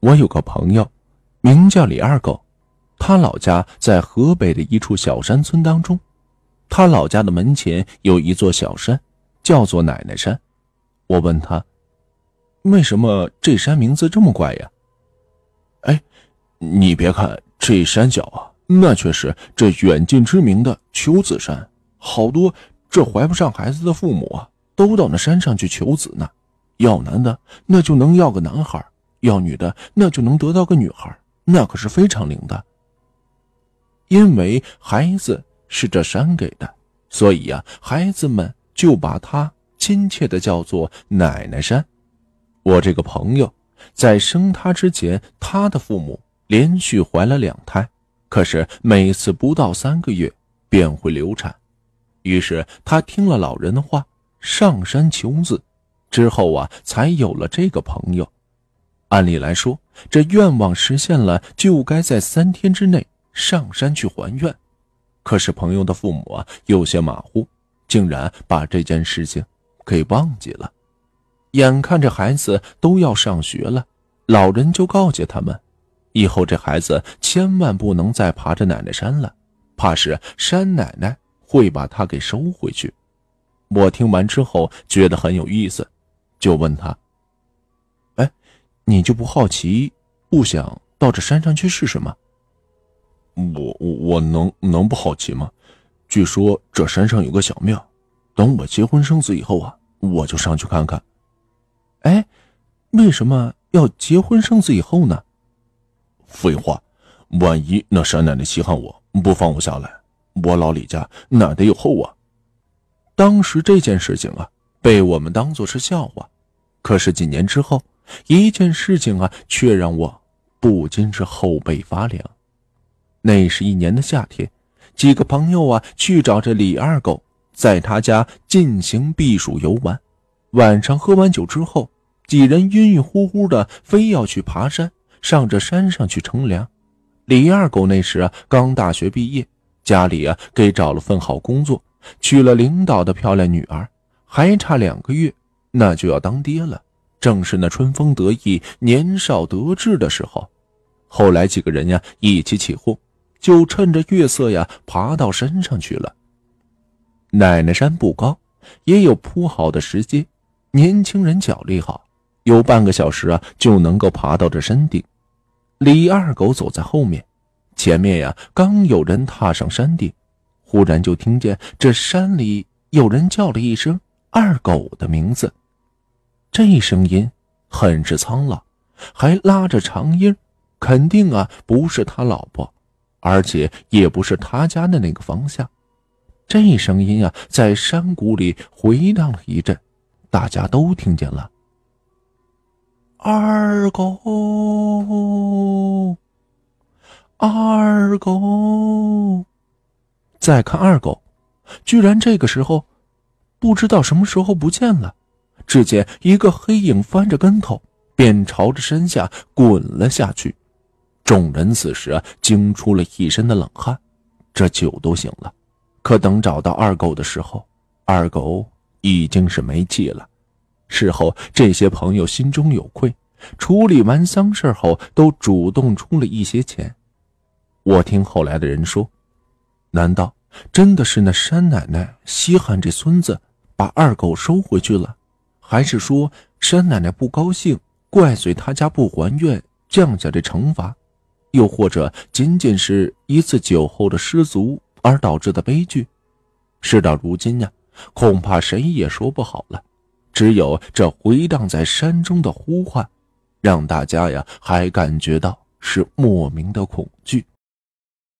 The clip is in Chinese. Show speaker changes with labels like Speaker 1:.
Speaker 1: 我有个朋友，名叫李二狗，他老家在河北的一处小山村当中。他老家的门前有一座小山，叫做奶奶山。我问他，为什么这山名字这么怪呀？
Speaker 2: 哎，你别看这山小啊，那却是这远近知名的求子山，好多这怀不上孩子的父母啊，都到那山上去求子呢。要男的，那就能要个男孩。要女的，那就能得到个女孩，那可是非常灵的。因为孩子是这山给的，所以呀，孩子们就把它亲切的叫做奶奶山。我这个朋友在生他之前，他的父母连续怀了两胎，可是每次不到三个月便会流产，于是他听了老人的话，上山求子，之后啊，才有了这个朋友。按理来说，这愿望实现了，就该在三天之内上山去还愿。可是朋友的父母啊，有些马虎，竟然把这件事情给忘记了。眼看着孩子都要上学了，老人就告诫他们，以后这孩子千万不能再爬着奶奶山了，怕是山奶奶会把他给收回去。我听完之后觉得很有意思，就问他。你就不好奇，不想到这山上去试试吗？我我我能能不好奇吗？据说这山上有个小庙，等我结婚生子以后啊，我就上去看看。
Speaker 1: 哎，为什么要结婚生子以后呢？
Speaker 2: 废话，万一那山奶奶稀罕我不放我下来，我老李家哪得有后啊？
Speaker 1: 当时这件事情啊，被我们当做是笑话，可是几年之后。一件事情啊，却让我不禁是后背发凉。那是一年的夏天，几个朋友啊去找这李二狗，在他家进行避暑游玩。晚上喝完酒之后，几人晕晕乎乎的，非要去爬山，上这山上去乘凉。李二狗那时啊刚大学毕业，家里啊给找了份好工作，娶了领导的漂亮女儿，还差两个月，那就要当爹了。正是那春风得意、年少得志的时候。后来几个人呀一起起哄，就趁着月色呀爬到山上去了。奶奶山不高，也有铺好的石阶，年轻人脚力好，有半个小时啊就能够爬到这山顶。李二狗走在后面，前面呀刚有人踏上山顶，忽然就听见这山里有人叫了一声“二狗”的名字。这声音很是苍老，还拉着长音，肯定啊不是他老婆，而且也不是他家的那个方向。这声音啊在山谷里回荡了一阵，大家都听见了。二狗，二狗，再看二狗，居然这个时候不知道什么时候不见了。只见一个黑影翻着跟头，便朝着山下滚了下去。众人此时，惊出了一身的冷汗。这酒都醒了，可等找到二狗的时候，二狗已经是没气了。事后，这些朋友心中有愧，处理完丧事后，都主动出了一些钱。我听后来的人说，难道真的是那山奶奶稀罕这孙子，把二狗收回去了？还是说山奶奶不高兴，怪罪他家不还愿，降下这惩罚；又或者仅仅是一次酒后的失足而导致的悲剧？事到如今呀，恐怕谁也说不好了。只有这回荡在山中的呼唤，让大家呀还感觉到是莫名的恐惧。